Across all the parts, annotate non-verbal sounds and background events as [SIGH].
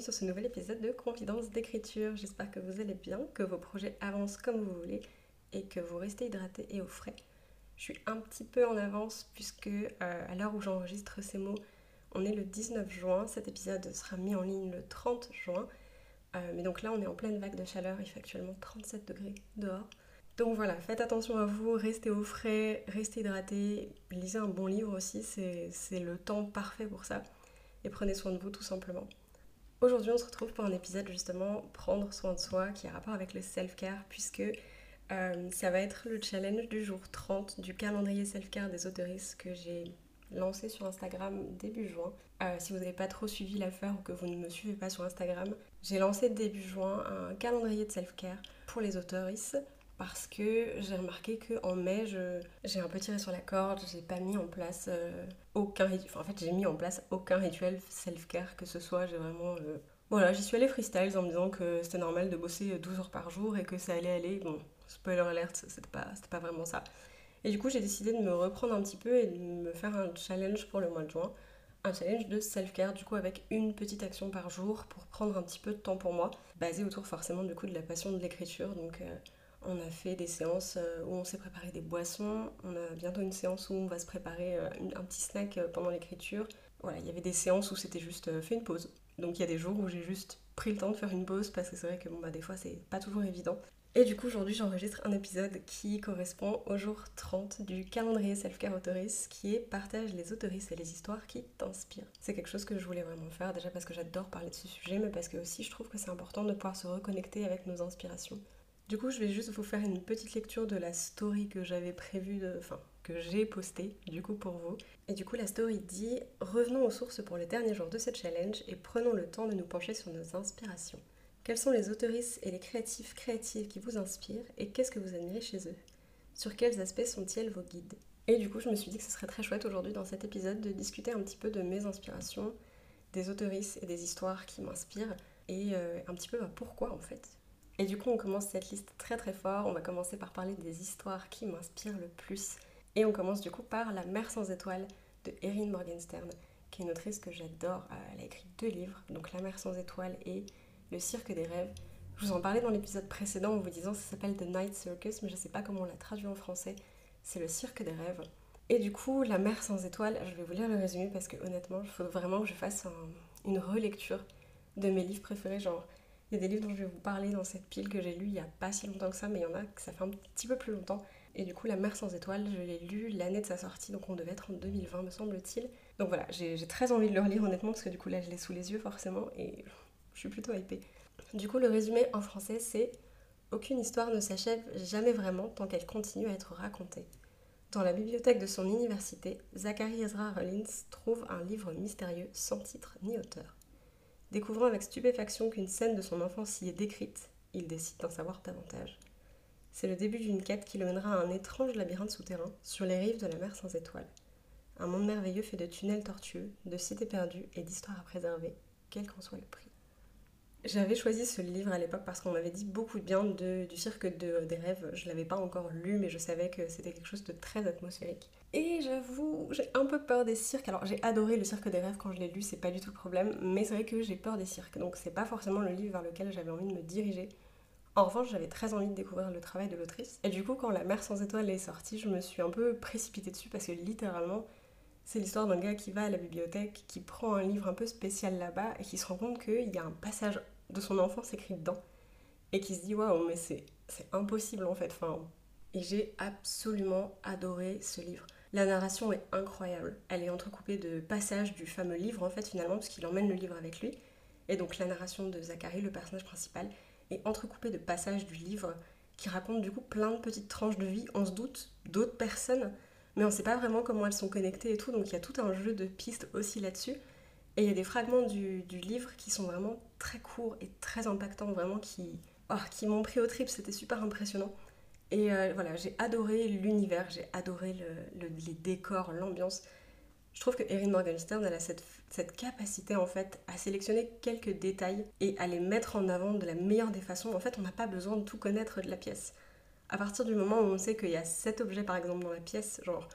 sur ce nouvel épisode de Confidence d'écriture. J'espère que vous allez bien, que vos projets avancent comme vous voulez et que vous restez hydraté et au frais. Je suis un petit peu en avance puisque euh, à l'heure où j'enregistre ces mots, on est le 19 juin. Cet épisode sera mis en ligne le 30 juin. Euh, mais donc là, on est en pleine vague de chaleur. Il fait actuellement 37 degrés dehors. Donc voilà, faites attention à vous, restez au frais, restez hydraté, lisez un bon livre aussi, c'est le temps parfait pour ça. Et prenez soin de vous tout simplement. Aujourd'hui, on se retrouve pour un épisode justement prendre soin de soi qui a rapport avec le self-care puisque euh, ça va être le challenge du jour 30 du calendrier self-care des autoristes que j'ai lancé sur Instagram début juin. Euh, si vous n'avez pas trop suivi l'affaire ou que vous ne me suivez pas sur Instagram, j'ai lancé début juin un calendrier de self-care pour les autoristes parce que j'ai remarqué qu'en mai, j'ai un peu tiré sur la corde, j'ai pas mis en place euh, aucun rituel. en fait, j'ai mis en place aucun rituel self-care que ce soit. J'ai vraiment. Euh, voilà, j'y suis allée freestyle en me disant que c'était normal de bosser 12 heures par jour et que ça allait aller. Bon, spoiler alert, c'était pas, pas vraiment ça. Et du coup, j'ai décidé de me reprendre un petit peu et de me faire un challenge pour le mois de juin. Un challenge de self-care, du coup, avec une petite action par jour pour prendre un petit peu de temps pour moi, basé autour forcément du coup de la passion de l'écriture. Donc. Euh, on a fait des séances euh, où on s'est préparé des boissons. On a bientôt une séance où on va se préparer euh, un petit snack euh, pendant l'écriture. Voilà, il y avait des séances où c'était juste fait une pause. Donc il y a des jours où j'ai juste pris le temps de faire une pause parce que c'est vrai que bon bah des fois c'est pas toujours évident. Et du coup aujourd'hui j'enregistre un épisode qui correspond au jour 30 du calendrier Self-Care Autoris qui est Partage les autoristes et les histoires qui t'inspirent. C'est quelque chose que je voulais vraiment faire déjà parce que j'adore parler de ce sujet mais parce que aussi je trouve que c'est important de pouvoir se reconnecter avec nos inspirations. Du coup, je vais juste vous faire une petite lecture de la story que j'avais prévue, de... enfin, que j'ai postée, du coup, pour vous. Et du coup, la story dit Revenons aux sources pour le dernier jour de ce challenge et prenons le temps de nous pencher sur nos inspirations. Quels sont les autoristes et les créatifs créatives qui vous inspirent et qu'est-ce que vous admirez chez eux? Sur quels aspects sont-ils vos guides? Et du coup, je me suis dit que ce serait très chouette aujourd'hui dans cet épisode de discuter un petit peu de mes inspirations, des autoristes et des histoires qui m'inspirent et euh, un petit peu bah, pourquoi en fait? Et du coup, on commence cette liste très très fort. On va commencer par parler des histoires qui m'inspirent le plus. Et on commence du coup par La mer sans étoiles de Erin Morgenstern, qui est une autrice que j'adore. Euh, elle a écrit deux livres, donc La mer sans étoiles et Le cirque des rêves. Je vous en parlais dans l'épisode précédent en vous disant que ça s'appelle The Night Circus, mais je ne sais pas comment on l'a traduit en français. C'est le cirque des rêves. Et du coup, La mer sans étoiles, je vais vous lire le résumé parce que honnêtement, il faut vraiment que je fasse une relecture de mes livres préférés, genre il y a des livres dont je vais vous parler dans cette pile que j'ai lu il n'y a pas si longtemps que ça, mais il y en a que ça fait un petit peu plus longtemps. Et du coup, La mer sans étoiles, je l'ai lu l'année de sa sortie, donc on devait être en 2020, me semble-t-il. Donc voilà, j'ai très envie de le relire honnêtement, parce que du coup là, je l'ai sous les yeux forcément, et je suis plutôt hypée. Du coup, le résumé en français, c'est Aucune histoire ne s'achève jamais vraiment tant qu'elle continue à être racontée. Dans la bibliothèque de son université, Zachary Ezra Rollins trouve un livre mystérieux sans titre ni auteur. Découvrant avec stupéfaction qu'une scène de son enfance y est décrite, il décide d'en savoir davantage. C'est le début d'une quête qui le mènera à un étrange labyrinthe souterrain sur les rives de la mer sans étoiles. Un monde merveilleux fait de tunnels tortueux, de cités perdues et d'histoires à préserver, quel qu'en soit le prix. J'avais choisi ce livre à l'époque parce qu'on m'avait dit beaucoup de bien du cirque de, des rêves. Je l'avais pas encore lu, mais je savais que c'était quelque chose de très atmosphérique. Et j'avoue, j'ai un peu peur des cirques. Alors j'ai adoré le cirque des rêves quand je l'ai lu, c'est pas du tout le problème, mais c'est vrai que j'ai peur des cirques, donc c'est pas forcément le livre vers lequel j'avais envie de me diriger. En revanche, j'avais très envie de découvrir le travail de l'autrice. Et du coup, quand La mer sans étoiles est sortie, je me suis un peu précipitée dessus parce que littéralement, c'est l'histoire d'un gars qui va à la bibliothèque, qui prend un livre un peu spécial là-bas et qui se rend compte qu'il y a un passage de son enfance écrit dedans et qui se dit waouh, mais c'est impossible en fait. Et j'ai absolument adoré ce livre. La narration est incroyable. Elle est entrecoupée de passages du fameux livre en fait finalement parce qu'il emmène le livre avec lui. Et donc la narration de Zachary, le personnage principal, est entrecoupée de passages du livre qui racontent du coup plein de petites tranches de vie. On se doute d'autres personnes mais on ne sait pas vraiment comment elles sont connectées et tout, donc il y a tout un jeu de pistes aussi là-dessus. Et il y a des fragments du, livre qui sont vraiment très courts et très impactants, vraiment qui oh, qui m'ont pris au trip, c'était super impressionnant. Et euh, voilà, j'ai adoré l'univers, j'ai adoré les décors, l'ambiance. Je trouve que Erin Morgenstern, elle a cette, cette, capacité en fait à sélectionner quelques détails et à les mettre en avant de la meilleure des façons. En fait, on n'a pas besoin de tout connaître de la pièce. À partir du moment où on sait qu'il y a cet objet par exemple dans la pièce, genre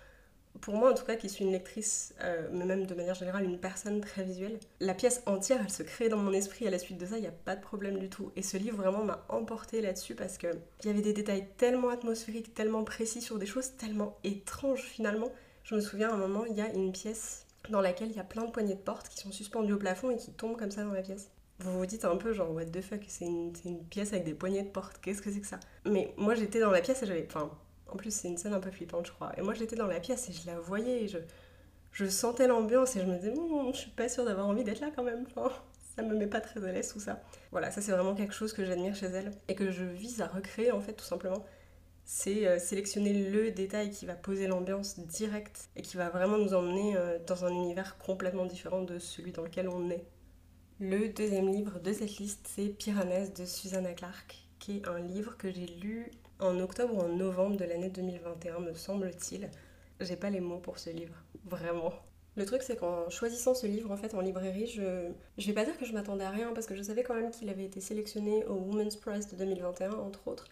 pour moi en tout cas qui suis une lectrice, euh, mais même de manière générale une personne très visuelle, la pièce entière elle se crée dans mon esprit à la suite de ça, il n'y a pas de problème du tout. Et ce livre vraiment m'a emporté là-dessus parce qu'il y avait des détails tellement atmosphériques, tellement précis sur des choses tellement étranges finalement. Je me souviens à un moment, il y a une pièce dans laquelle il y a plein de poignées de porte qui sont suspendues au plafond et qui tombent comme ça dans la pièce. Vous vous dites un peu genre what the fuck, c'est une, une, pièce avec des poignées de porte, qu'est-ce que c'est que ça? Mais moi j'étais dans la pièce et j'avais... Enfin, en plus, c'est une scène un peu flippante, je crois. Et moi, j'étais dans la pièce et je la voyais et je, je sentais l'ambiance et je me disais, hmm, je suis pas sûre d'avoir envie d'être là quand même. ça me met pas très à l'aise tout ça. Voilà, ça c'est vraiment quelque chose que j'admire chez elle et que je vise à recréer en fait, tout simplement. C'est euh, sélectionner le détail qui va poser l'ambiance directe et qui va vraiment nous emmener euh, dans un univers complètement différent de celui dans lequel on est. Le deuxième livre de cette liste, c'est Piranèse de Susanna Clark, qui est un livre que j'ai lu en octobre ou en novembre de l'année 2021, me semble-t-il. J'ai pas les mots pour ce livre, vraiment. Le truc, c'est qu'en choisissant ce livre en fait en librairie, je, je vais pas dire que je m'attendais à rien parce que je savais quand même qu'il avait été sélectionné au Women's Prize de 2021, entre autres.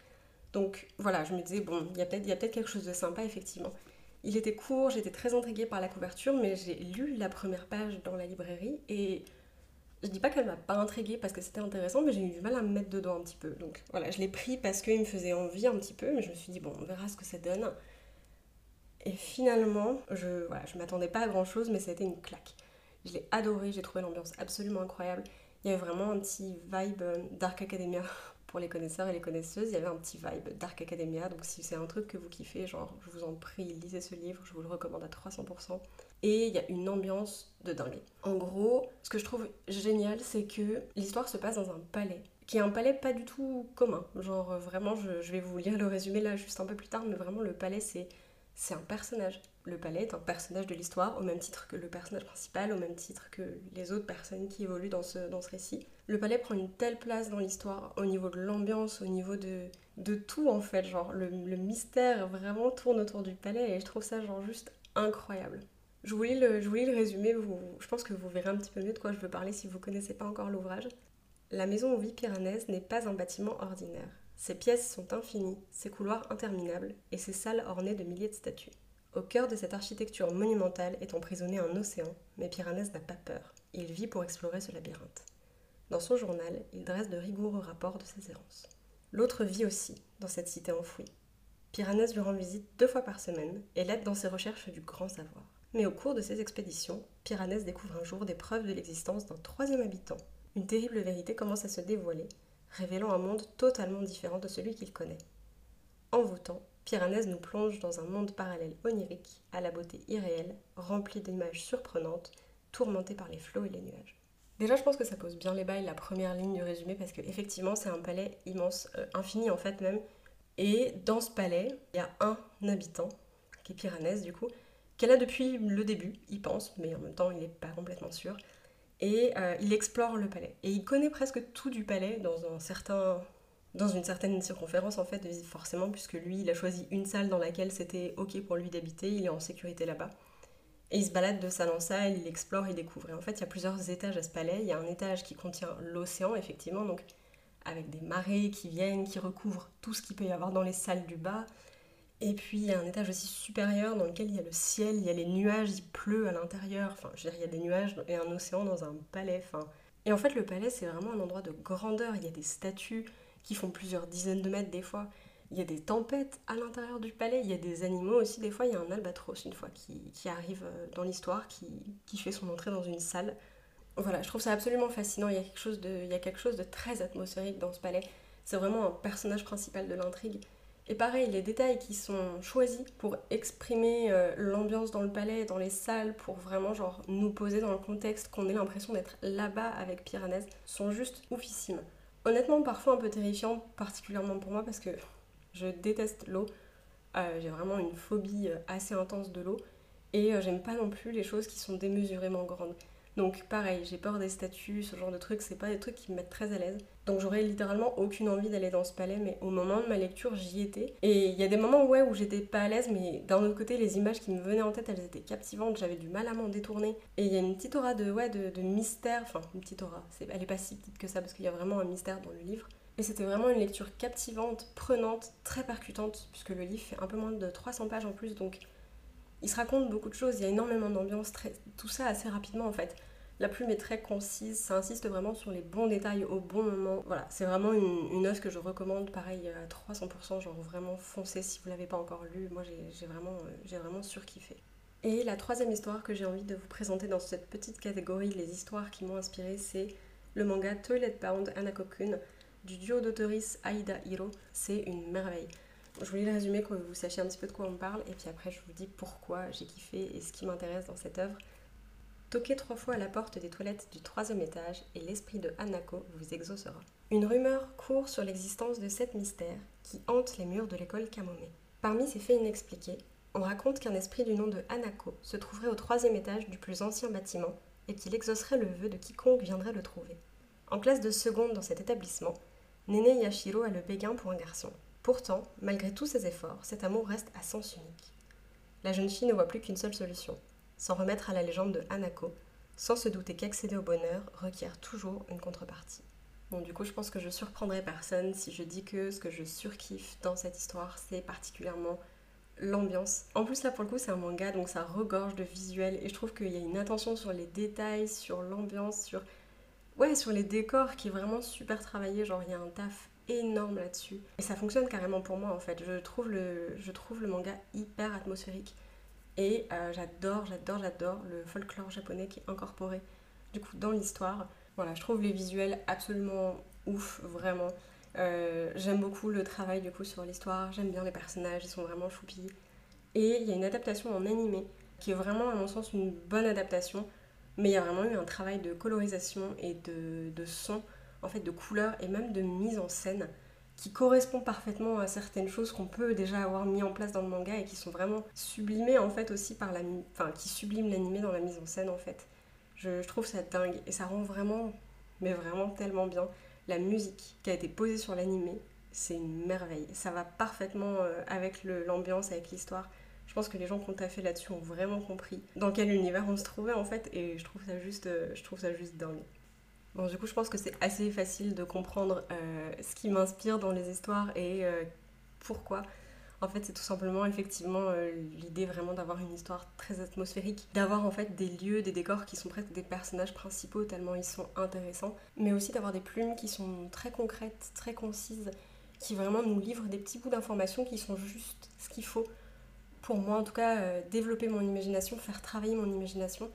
Donc voilà, je me disais, bon, il y a peut-être peut quelque chose de sympa, effectivement. Il était court, j'étais très intriguée par la couverture, mais j'ai lu la première page dans la librairie et je dis pas qu'elle m'a pas intriguée parce que c'était intéressant, mais j'ai eu du mal à me mettre dedans un petit peu. Donc voilà, je l'ai pris parce qu'il me faisait envie un petit peu, mais je me suis dit, bon, on verra ce que ça donne. Et finalement, je, voilà, je m'attendais pas à grand chose, mais ça a été une claque. Je l'ai adoré, j'ai trouvé l'ambiance absolument incroyable. Il y avait vraiment un petit vibe euh, Dark Academia [LAUGHS] pour les connaisseurs et les connaisseuses. Il y avait un petit vibe Dark Academia, donc si c'est un truc que vous kiffez, genre, je vous en prie, lisez ce livre, je vous le recommande à 300% et il y a une ambiance de dingue. En gros, ce que je trouve génial, c'est que l'histoire se passe dans un palais, qui est un palais pas du tout commun. Genre vraiment, je, vais vous lire le résumé là juste un peu plus tard, mais vraiment le palais c'est c'est un personnage. Le palais est un personnage de l'histoire, au même titre que le personnage principal, au même titre que les autres personnes qui évoluent dans ce, dans ce récit. Le palais prend une telle place dans l'histoire, au niveau de l'ambiance, au niveau de, de tout en fait. Genre, le, le mystère vraiment tourne autour du palais et je trouve ça genre juste incroyable. Je voulais le, le résumer, je pense que vous verrez un petit peu mieux de quoi je veux parler si vous ne connaissez pas encore l'ouvrage. La maison où vit Piranèse n'est pas un bâtiment ordinaire. Ses pièces sont infinies, ses couloirs interminables et ses salles ornées de milliers de statues. Au cœur de cette architecture monumentale est emprisonné un océan, mais Piranèse n'a pas peur. Il vit pour explorer ce labyrinthe. Dans son journal, il dresse de rigoureux rapports de ses errances. L'autre vit aussi, dans cette cité enfouie. Piranèse lui rend visite deux fois par semaine et l'aide dans ses recherches du grand savoir. Mais au cours de ces expéditions, Piranès découvre un jour des preuves de l'existence d'un troisième habitant. Une terrible vérité commence à se dévoiler, révélant un monde totalement différent de celui qu'il connaît. Envoûtant, Piranèse nous plonge dans un monde parallèle onirique, à la beauté irréelle, rempli d'images surprenantes, tourmenté par les flots et les nuages. Déjà, je pense que ça pose bien les bails la première ligne du résumé parce qu'effectivement, c'est un palais immense, euh, infini en fait même. Et dans ce palais, il y a un habitant, qui est Piranèse du coup, qu'elle a depuis le début, il pense, mais en même temps il n'est pas complètement sûr. Et euh, il explore le palais. Et il connaît presque tout du palais dans, un certain, dans une certaine circonférence en fait, forcément, puisque lui il a choisi une salle dans laquelle c'était ok pour lui d'habiter, il est en sécurité là-bas. Et il se balade de salle en salle, il explore, il découvre. Et en fait, il y a plusieurs étages à ce palais. Il y a un étage qui contient l'océan, effectivement, donc avec des marées qui viennent, qui recouvrent tout ce qu'il peut y avoir dans les salles du bas. Et puis il y a un étage aussi supérieur dans lequel il y a le ciel, il y a les nuages, il pleut à l'intérieur. Enfin, je veux dire, il y a des nuages et un océan dans un palais. Enfin, et en fait, le palais, c'est vraiment un endroit de grandeur. Il y a des statues qui font plusieurs dizaines de mètres des fois. Il y a des tempêtes à l'intérieur du palais. Il y a des animaux aussi. Des fois, il y a un albatros une fois qui, arrive euh, dans l'histoire, qui, fait son entrée dans une salle. Voilà, je trouve ça absolument fascinant. Il y a quelque chose il y a quelque chose de très atmosphérique dans ce palais. C'est vraiment un personnage principal de l'intrigue. Et pareil, les détails qui sont choisis pour exprimer euh, l'ambiance dans le palais, dans les salles, pour vraiment genre nous poser dans le contexte, qu'on ait l'impression d'être là-bas avec Piranèse, sont juste oufissimes. Honnêtement, parfois un peu terrifiant, particulièrement pour moi, parce que je déteste l'eau. Euh, j'ai vraiment une phobie euh, assez intense de l'eau. Et j'aime pas non plus les choses qui sont démesurément grandes. Donc pareil, j'ai peur des statues, ce genre de trucs, c'est pas des trucs qui me mettent très à l'aise. Donc j'aurais littéralement aucune envie d'aller dans ce palais, mais au moment de ma lecture, j'y étais. Et il y a des moments ouais, où j'étais pas à l'aise, mais d'un autre côté, les images qui me venaient en tête, elles étaient captivantes, j'avais du mal à m'en détourner. Et il y a une petite aura de, ouais, de, mystère, enfin une petite aura, elle est pas si petite que ça parce qu'il y a vraiment un mystère dans le livre. Et c'était vraiment une lecture captivante, prenante, très percutante, puisque le livre fait un peu moins de 300 pages en plus, donc il se raconte beaucoup de choses, il y a énormément d'ambiance, tout ça assez rapidement en fait. La plume est très concise, ça insiste vraiment sur les bons détails au bon moment. Voilà, c'est vraiment une, une, œuvre que je recommande, pareil à 300%, genre vraiment foncez si vous l'avez pas encore lu. Moi j'ai vraiment, j'ai vraiment surkiffé. Et la troisième histoire que j'ai envie de vous présenter dans cette petite catégorie, les histoires qui m'ont inspiré, c'est le manga Toilet Bound Anakokun du duo d'autoristes Aida Hiro. C'est une merveille. Je voulais le résumer, que vous sachiez un petit peu de quoi on parle, et puis après je vous dis pourquoi j'ai kiffé et ce qui m'intéresse dans cette œuvre. Toquez trois fois à la porte des toilettes du troisième étage et l'esprit de Hanako vous exaucera. Une rumeur court sur l'existence de sept mystères qui hantent les murs de l'école Kamome. Parmi ces faits inexpliqués, on raconte qu'un esprit du nom de Hanako se trouverait au troisième étage du plus ancien bâtiment et qu'il exaucerait le vœu de quiconque viendrait le trouver. En classe de seconde dans cet établissement, Nene Yashiro a le béguin pour un garçon. Pourtant, malgré tous ses efforts, cet amour reste à sens unique. La jeune fille ne voit plus qu'une seule solution s'en remettre à la légende de Hanako, sans se douter qu'accéder au bonheur requiert toujours une contrepartie. Bon, du coup, je pense que je surprendrai personne si je dis que ce que je surkiffe dans cette histoire, c'est particulièrement l'ambiance. En plus, là, pour le coup, c'est un manga, donc ça regorge de visuels, et je trouve qu'il y a une attention sur les détails, sur l'ambiance, sur... Ouais, sur les décors qui est vraiment super travaillé, genre il y a un taf énorme là-dessus. Et ça fonctionne carrément pour moi, en fait. Je trouve le, je trouve le manga hyper atmosphérique. Et euh, j'adore, j'adore, j'adore le folklore japonais qui est incorporé du coup dans l'histoire. Voilà, je trouve les visuels absolument ouf, vraiment. Euh, j'aime beaucoup le travail du coup sur l'histoire, j'aime bien les personnages, ils sont vraiment choupis. Et il y a une adaptation en animé qui est vraiment à mon sens une bonne adaptation, mais il y a vraiment eu un travail de colorisation et de, de son, en fait de couleur et même de mise en scène qui correspond parfaitement à certaines choses qu'on peut déjà avoir mis en place dans le manga et qui sont vraiment sublimées en fait aussi par la... Enfin, qui subliment l'animé dans la mise en scène en fait. Je, trouve ça dingue et ça rend vraiment, mais vraiment tellement bien. La musique qui a été posée sur l'animé, c'est une merveille. Ça va parfaitement euh, avec l'ambiance, avec l'histoire. Je pense que les gens qui ont taffé là-dessus ont vraiment compris dans quel univers on se trouvait en fait et je trouve ça juste, euh, je trouve ça juste dingue. Bon, du coup, je pense que c'est assez facile de comprendre euh, ce qui m'inspire dans les histoires et euh, pourquoi. En fait, c'est tout simplement effectivement euh, l'idée vraiment d'avoir une histoire très atmosphérique, d'avoir en fait des lieux, des décors qui sont presque des personnages principaux tellement ils sont intéressants, mais aussi d'avoir des plumes qui sont très concrètes, très concises, qui vraiment nous livrent des petits bouts d'informations qui sont juste ce qu'il faut pour moi en tout cas développer mon imagination, faire travailler mon imagination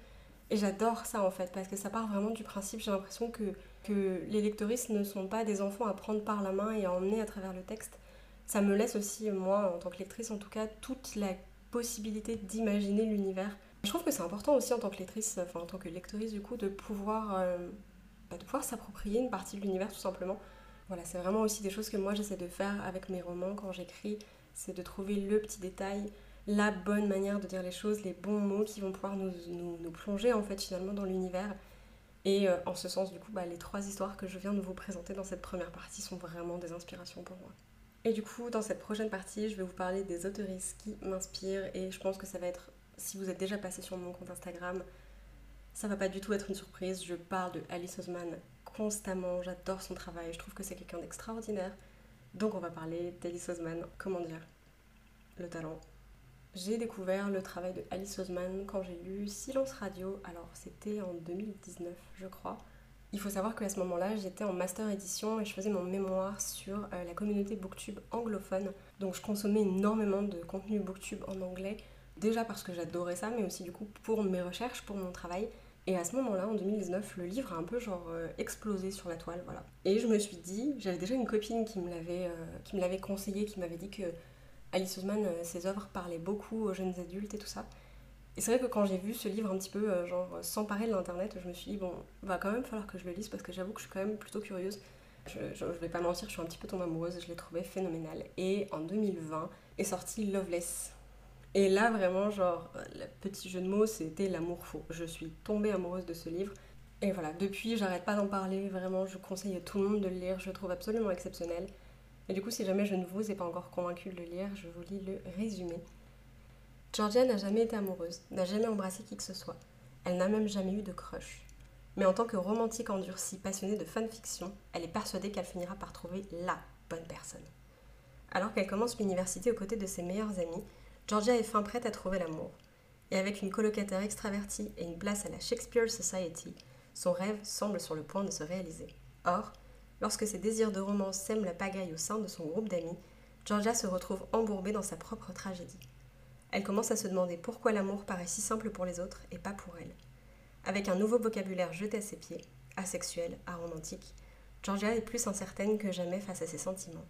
et j'adore ça en fait, parce que ça part vraiment du principe, j'ai l'impression que, que les lectoristes ne sont pas des enfants à prendre par la main et à emmener à travers le texte. Ça me laisse aussi, moi, en tant que lectrice en tout cas, toute la possibilité d'imaginer l'univers. Je trouve que c'est important aussi en tant que lectrice, enfin en tant que lectrice du coup, de pouvoir, euh, bah, de pouvoir s'approprier une partie de l'univers tout simplement. Voilà, c'est vraiment aussi des choses que moi j'essaie de faire avec mes romans quand j'écris, c'est de trouver le petit détail, la bonne manière de dire les choses, les bons mots qui vont pouvoir nous, plonger en fait finalement dans l'univers. Et euh, en ce sens, du coup, bah, les trois histoires que je viens de vous présenter dans cette première partie sont vraiment des inspirations pour moi. Et du coup, dans cette prochaine partie, je vais vous parler des autoristes qui m'inspirent et je pense que ça va être, si vous êtes déjà passé sur mon compte Instagram, ça va pas du tout être une surprise. Je parle de Alice Osman constamment, j'adore son travail, je trouve que c'est quelqu'un d'extraordinaire. Donc on va parler d'Alice Osman, comment dire, le talent, j'ai découvert le travail de Alice Osman quand j'ai lu Silence Radio, alors c'était en 2019 je crois. Il faut savoir qu'à ce moment-là, j'étais en master édition et je faisais mon mémoire sur euh, la communauté Booktube anglophone. Donc je consommais énormément de contenu Booktube en anglais, déjà parce que j'adorais ça, mais aussi du coup pour mes recherches, pour mon travail. Et à ce moment-là, en 2019, le livre a un peu genre euh, explosé sur la toile, voilà. Et je me suis dit, j'avais déjà une copine qui me l'avait, euh, conseillé, qui m'avait dit que Alice Ousman, euh, ses œuvres parlaient beaucoup aux jeunes adultes et tout ça. Et c'est vrai que quand j'ai vu ce livre un petit peu euh, genre s'emparer de l'internet, je me suis dit bon, va quand même falloir que je le lise parce que j'avoue que je suis quand même plutôt curieuse. Je, je, vais pas mentir, je suis un petit peu tombée amoureuse, je l'ai trouvé phénoménal. Et en 2020 est sorti Loveless. Et là, vraiment, genre, le petit jeu de mots, c'était l'amour faux. Je suis tombée amoureuse de ce livre. Et voilà, depuis, j'arrête pas d'en parler. Vraiment, je conseille à tout le monde de le lire. Je le trouve absolument exceptionnel. Et du coup, si jamais je ne vous ai pas encore convaincu de le lire, je vous lis le résumé. Georgia n'a jamais été amoureuse, n'a jamais embrassé qui que ce soit. Elle n'a même jamais eu de crush. Mais en tant que romantique endurcie passionnée de fanfiction, elle est persuadée qu'elle finira par trouver LA bonne personne. Alors qu'elle commence l'université aux côtés de ses meilleurs amis, Georgia est fin prête à trouver l'amour. Et avec une colocataire extravertie et une place à la Shakespeare Society, son rêve semble sur le point de se réaliser. Or, lorsque ses désirs de romance sèment la pagaille au sein de son groupe d'amis, Georgia se retrouve embourbée dans sa propre tragédie. Elle commence à se demander pourquoi l'amour paraît si simple pour les autres et pas pour elle. Avec un nouveau vocabulaire jeté à ses pieds, asexuel, aromantique, Georgia est plus incertaine que jamais face à ses sentiments.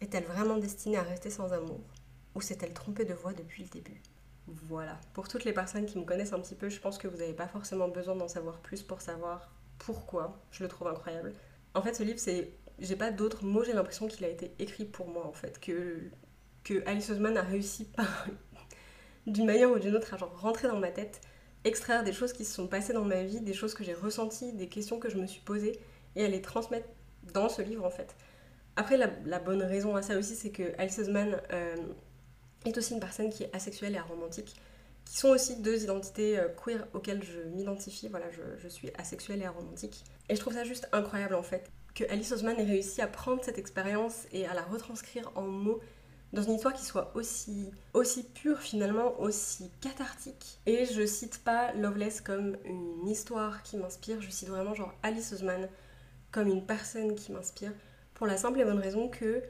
Est-elle vraiment destinée à rester sans amour Ou s'est-elle trompée de voix depuis le début? Voilà. Pour toutes les personnes qui me connaissent un petit peu, je pense que vous n'avez pas forcément besoin d'en savoir plus pour savoir pourquoi je le trouve incroyable. En fait, ce livre, c'est. J'ai pas d'autres mots, j'ai l'impression qu'il a été écrit pour moi, en fait. Que, que Alice Osman a réussi [LAUGHS] par. d'une manière ou d'une autre à genre rentrer dans ma tête extraire des choses qui se sont passées dans ma vie, des choses que j'ai ressenties, des questions que je me suis posées, et à les transmettre dans ce livre en fait. Après, la, bonne raison à ça aussi, c'est que Alice Oseman euh, est aussi une personne qui est asexuelle et aromantique, qui sont aussi deux identités euh, queer auxquelles je m'identifie. Voilà, je, suis asexuelle et aromantique. Et je trouve ça juste incroyable en fait, que Alice Oseman ait réussi à prendre cette expérience et à la retranscrire en mots dans une histoire qui soit aussi, aussi pure finalement, aussi cathartique. Et je cite pas Loveless comme une histoire qui m'inspire, je cite vraiment genre Alice Oseman comme une personne qui m'inspire, pour la simple et bonne raison que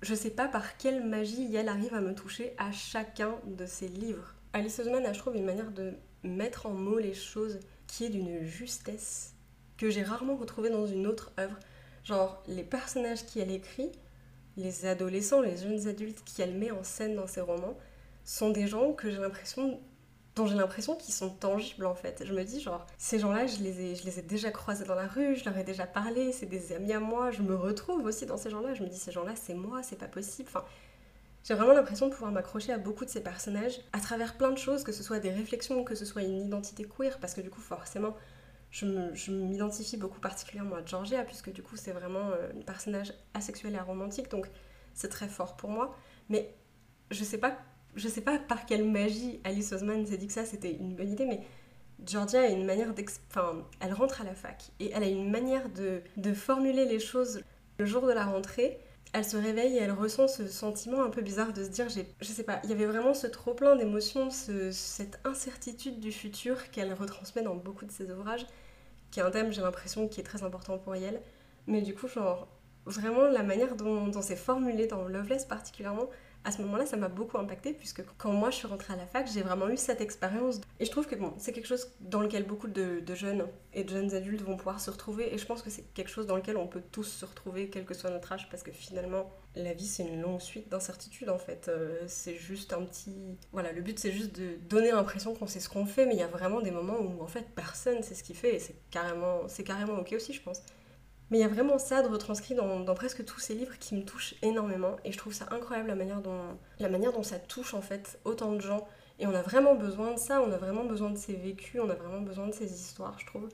je sais pas par quelle magie elle arrive à me toucher à chacun de ses livres. Alice Oseman a, je trouve, une manière de mettre en mots les choses qui est d'une justesse que j'ai rarement retrouvée dans une autre œuvre. Genre, les personnages qu'elle écrit, les adolescents, les jeunes adultes qu'elle met en scène dans ses romans sont des gens que j'ai l'impression dont j'ai l'impression qu'ils sont tangibles en fait. Je me dis genre ces gens-là, je les ai déjà croisés dans la rue, je leur ai déjà parlé, c'est des amis à moi, je me retrouve aussi dans ces gens-là, je me dis ces gens-là, c'est moi, c'est pas possible. J'ai vraiment l'impression de pouvoir m'accrocher à beaucoup de ces personnages à travers plein de choses, que ce soit des réflexions, que ce soit une identité queer, parce que du coup, forcément, je m'identifie beaucoup particulièrement à Georgia, puisque du coup c'est vraiment euh, un personnage asexuel et aromantique, donc c'est très fort pour moi. Mais je sais pas, je sais pas par quelle magie Alice Osman s'est dit que ça c'était une bonne idée, mais Georgia a une manière Enfin, elle rentre à la fac et elle a une manière de, de formuler les choses le jour de la rentrée elle se réveille et elle ressent ce sentiment un peu bizarre de se dire, je sais pas, il y avait vraiment ce trop plein d'émotions, cette incertitude du futur qu'elle retransmet dans beaucoup de ses ouvrages, qui est un thème, j'ai l'impression, qui est très important pour elle. Mais du coup, genre, vraiment la manière dont, dont c'est formulé dans Loveless particulièrement, à ce moment-là, ça m'a beaucoup impacté puisque quand moi je suis rentrée à la fac, j'ai vraiment eu cette expérience. Et je trouve que bon, c'est quelque chose dans lequel beaucoup de, jeunes et de jeunes adultes vont pouvoir se retrouver. Et je pense que c'est quelque chose dans lequel on peut tous se retrouver, quel que soit notre âge, parce que finalement, la vie c'est une longue suite d'incertitudes en fait. Euh, c'est juste un petit. Voilà, le but c'est juste de donner l'impression qu'on sait ce qu'on fait, mais il y a vraiment des moments où en fait personne sait ce qu'il fait et c'est carrément, c'est carrément ok aussi, je pense. Mais il y a vraiment ça de retranscrit dans, presque tous ces livres qui me touchent énormément. Et je trouve ça incroyable la manière, dont, la manière dont ça touche en fait autant de gens. Et on a vraiment besoin de ça, on a vraiment besoin de ces vécus, on a vraiment besoin de ces histoires, je trouve.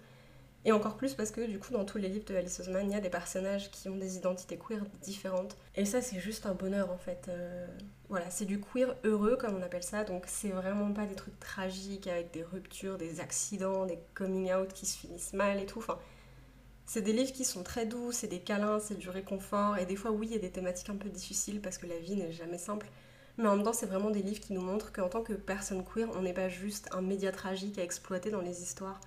Et encore plus parce que du coup, dans tous les livres de Alice Oseman, il y a des personnages qui ont des identités queer différentes. Et ça, c'est juste un bonheur en fait. Euh, voilà, c'est du queer heureux, comme on appelle ça. Donc, c'est vraiment pas des trucs tragiques avec des ruptures, des accidents, des coming out qui se finissent mal et tout. C'est des livres qui sont très doux, c'est des câlins, c'est du réconfort. Et des fois, oui, il y a des thématiques un peu difficiles parce que la vie n'est jamais simple. Mais en même temps, c'est vraiment des livres qui nous montrent qu'en tant que personne queer, on n'est pas juste un média tragique à exploiter dans les histoires.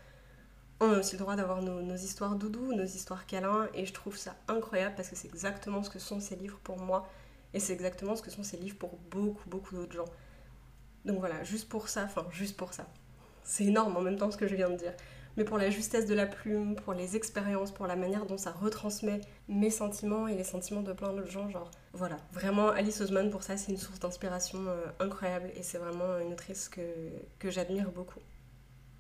On a aussi le droit d'avoir nos, histoires doudou, nos histoires câlins. Et je trouve ça incroyable parce que c'est exactement ce que sont ces livres pour moi. Et c'est exactement ce que sont ces livres pour beaucoup, beaucoup d'autres gens. Donc voilà, juste pour ça, enfin, juste pour ça. C'est énorme en même temps ce que je viens de dire mais pour la justesse de la plume, pour les expériences, pour la manière dont ça retransmet mes sentiments et les sentiments de plein d'autres gens. Genre, voilà, vraiment, Alice Oseman, pour ça, c'est une source d'inspiration euh, incroyable et c'est vraiment une autrice que, que j'admire beaucoup.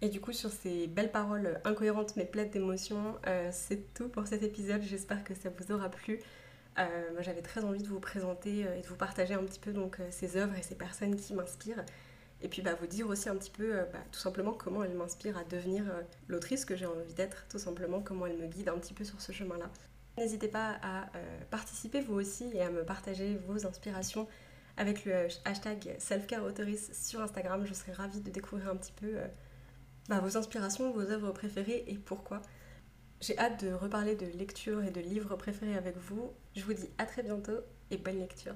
Et du coup, sur ces belles paroles incohérentes mais pleines d'émotions, euh, c'est tout pour cet épisode. J'espère que ça vous aura plu. Euh, J'avais très envie de vous présenter et de vous partager un petit peu donc ces œuvres et ces personnes qui m'inspirent. Et puis bah, vous dire aussi un petit peu bah, tout simplement comment elle m'inspire à devenir l'autrice que j'ai envie d'être, tout simplement comment elle me guide un petit peu sur ce chemin-là. N'hésitez pas à participer vous aussi et à me partager vos inspirations avec le hashtag selfcareautoris sur Instagram. Je serais ravie de découvrir un petit peu bah, vos inspirations, vos œuvres préférées et pourquoi. J'ai hâte de reparler de lecture et de livres préférés avec vous. Je vous dis à très bientôt et bonne lecture.